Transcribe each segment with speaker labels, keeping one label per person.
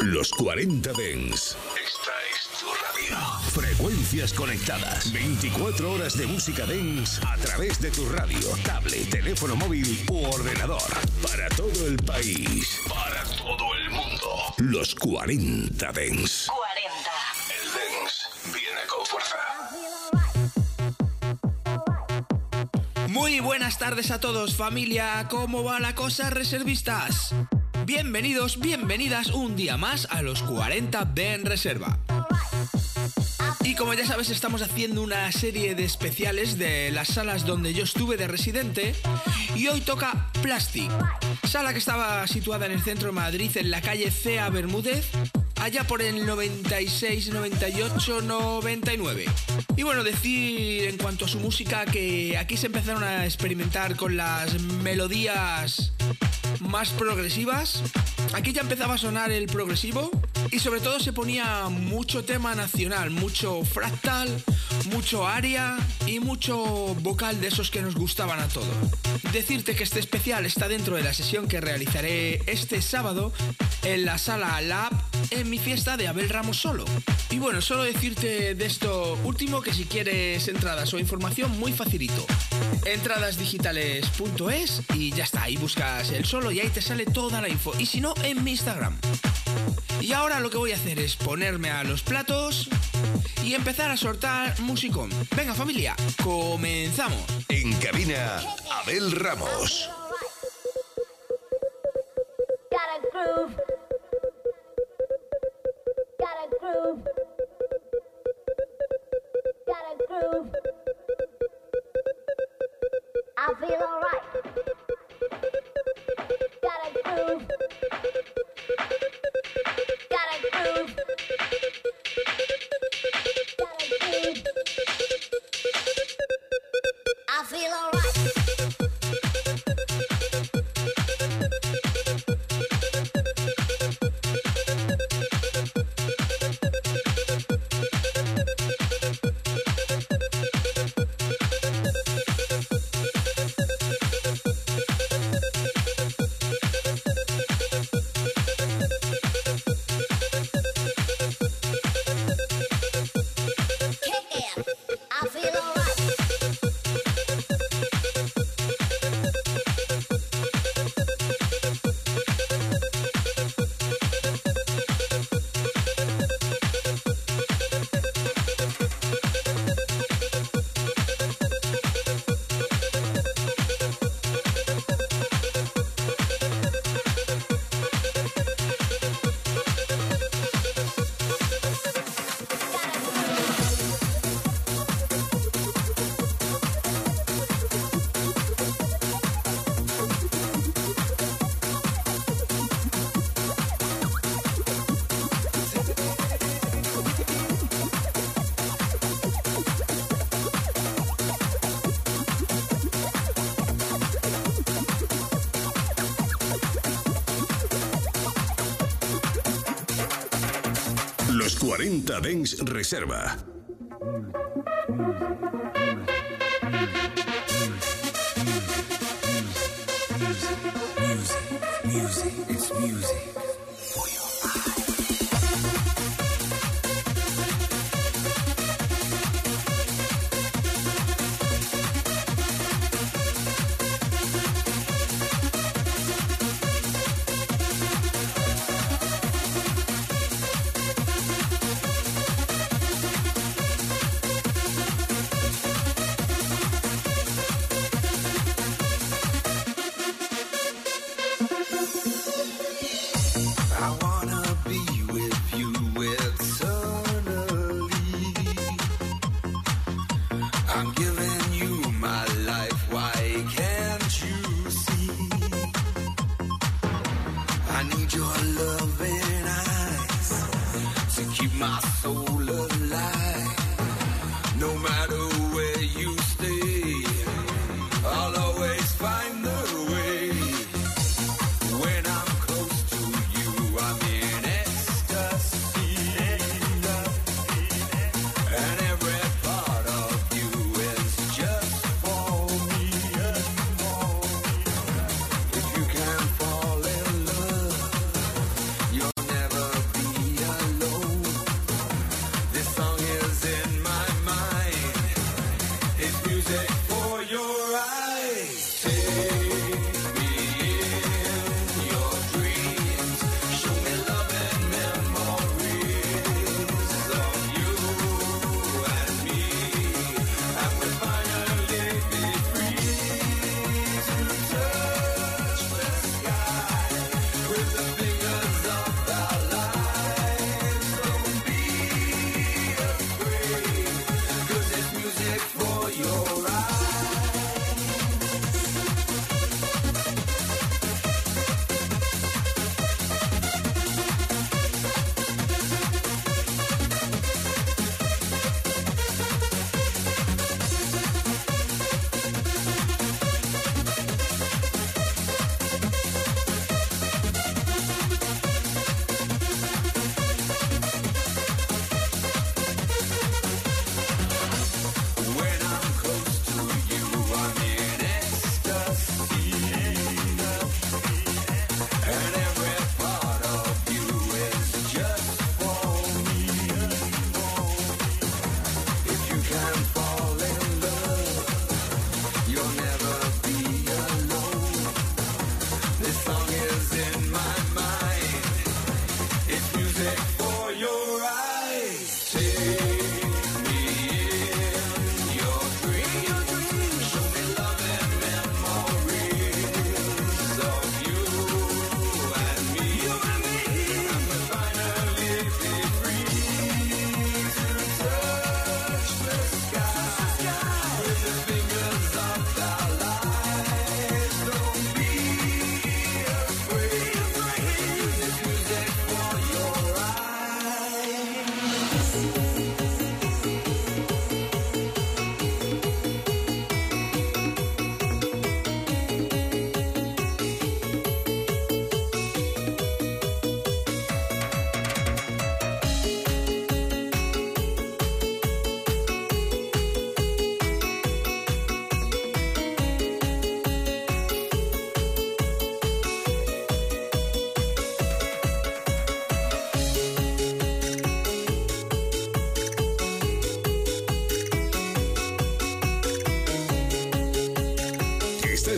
Speaker 1: Los 40 Dens. Esta es tu radio. Frecuencias conectadas. 24 horas de música Dens a través de tu radio, tablet, teléfono móvil u ordenador. Para todo el país. Para todo el mundo. Los 40 Dens.
Speaker 2: 40.
Speaker 1: El Dens viene con fuerza.
Speaker 3: Muy buenas tardes a todos, familia. ¿Cómo va la cosa, reservistas? Bienvenidos, bienvenidas un día más a los 40 de En Reserva. Y como ya sabes, estamos haciendo una serie de especiales de las salas donde yo estuve de residente. Y hoy toca Plastic, sala que estaba situada en el centro de Madrid, en la calle Cea Bermúdez, allá por el 96, 98, 99. Y bueno, decir en cuanto a su música que aquí se empezaron a experimentar con las melodías más progresivas. Aquí ya empezaba a sonar el progresivo y sobre todo se ponía mucho tema nacional, mucho fractal, mucho aria y mucho vocal de esos que nos gustaban a todos. Decirte que este especial está dentro de la sesión que realizaré este sábado en la sala Lab en mi fiesta de Abel Ramos Solo. Y bueno, solo decirte de esto último que si quieres entradas o información muy facilito. Entradasdigitales.es y ya está, ahí buscas el solo y ahí te sale toda la info. Y si no, en mi Instagram. Y ahora lo que voy a hacer es ponerme a los platos y empezar a soltar musicón. Venga familia, comenzamos.
Speaker 1: En cabina, Abel Ramos. below 40 Dens Reserva.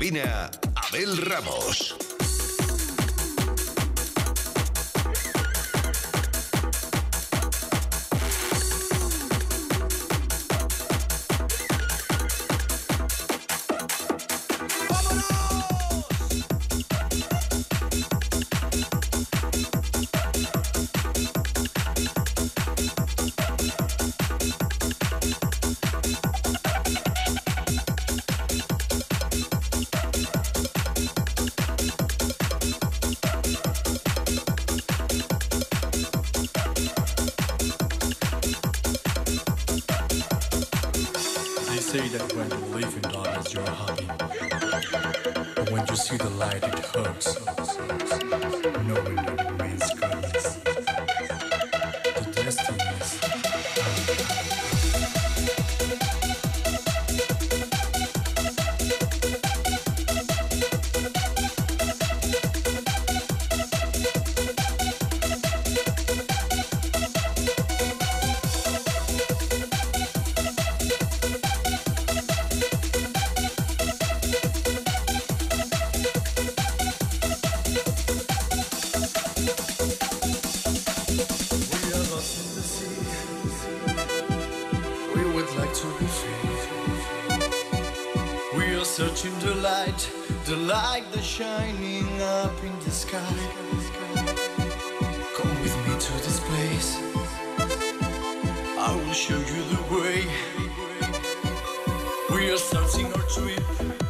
Speaker 4: Cabina, Abel Ramos.
Speaker 2: something or Chui.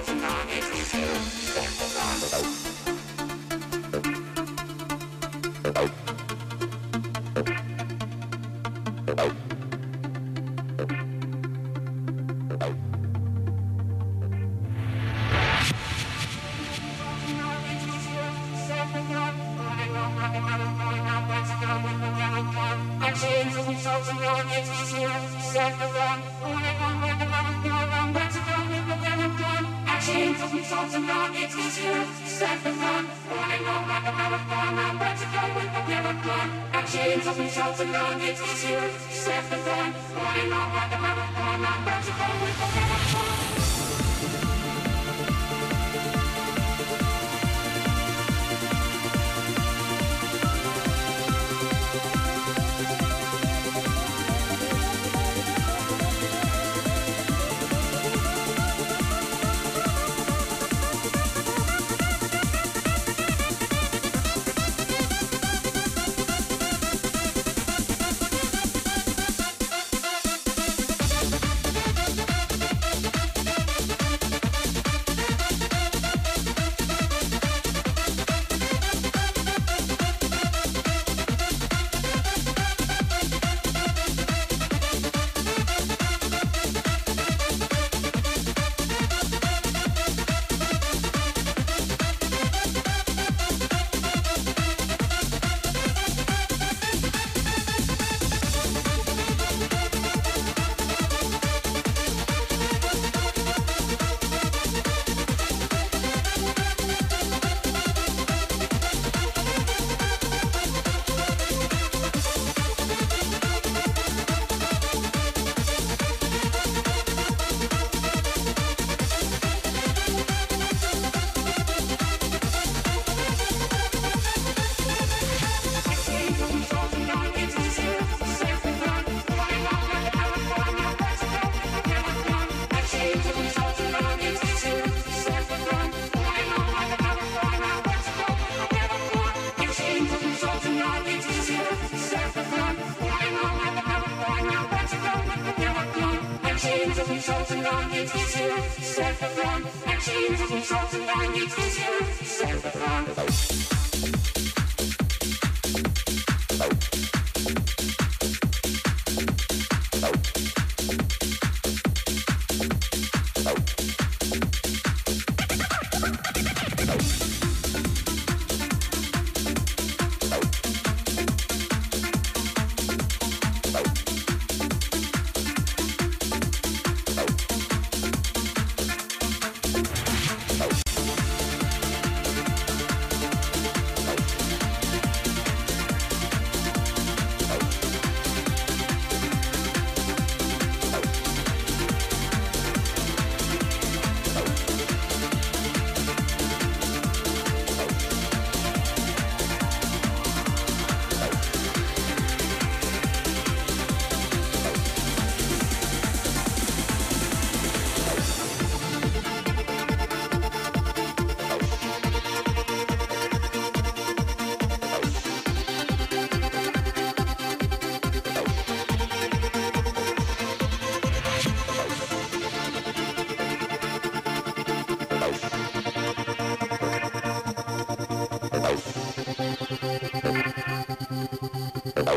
Speaker 1: thousand dollars.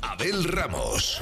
Speaker 1: Abel Ramos.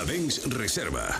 Speaker 1: 40 Dens Reserva.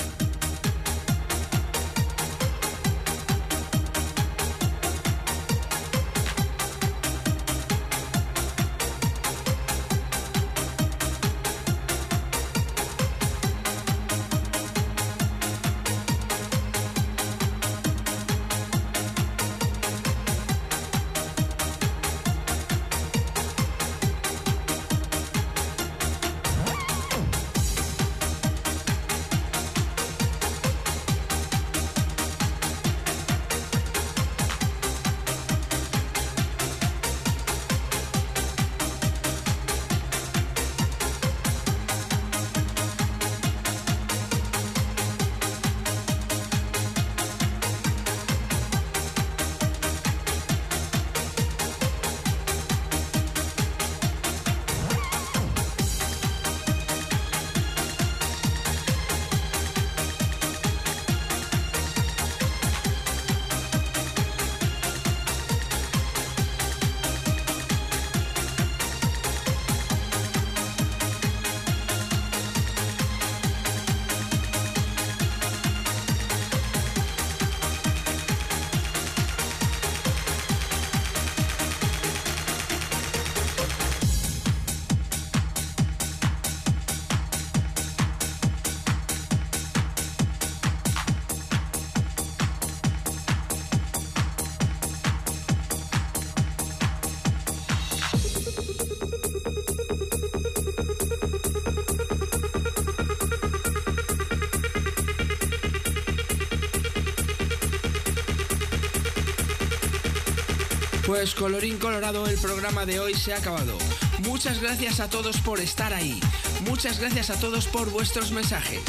Speaker 3: Pues colorín colorado, el programa de hoy se ha acabado. Muchas gracias a todos por estar ahí. Muchas gracias a todos por vuestros mensajes.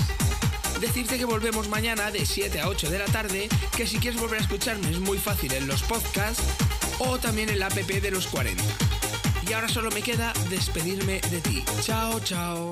Speaker 3: Decirte que volvemos mañana de 7 a 8 de la tarde, que si quieres volver a escucharme es muy fácil en los podcasts o también en la app de los 40. Y ahora solo me queda despedirme de ti. Chao, chao.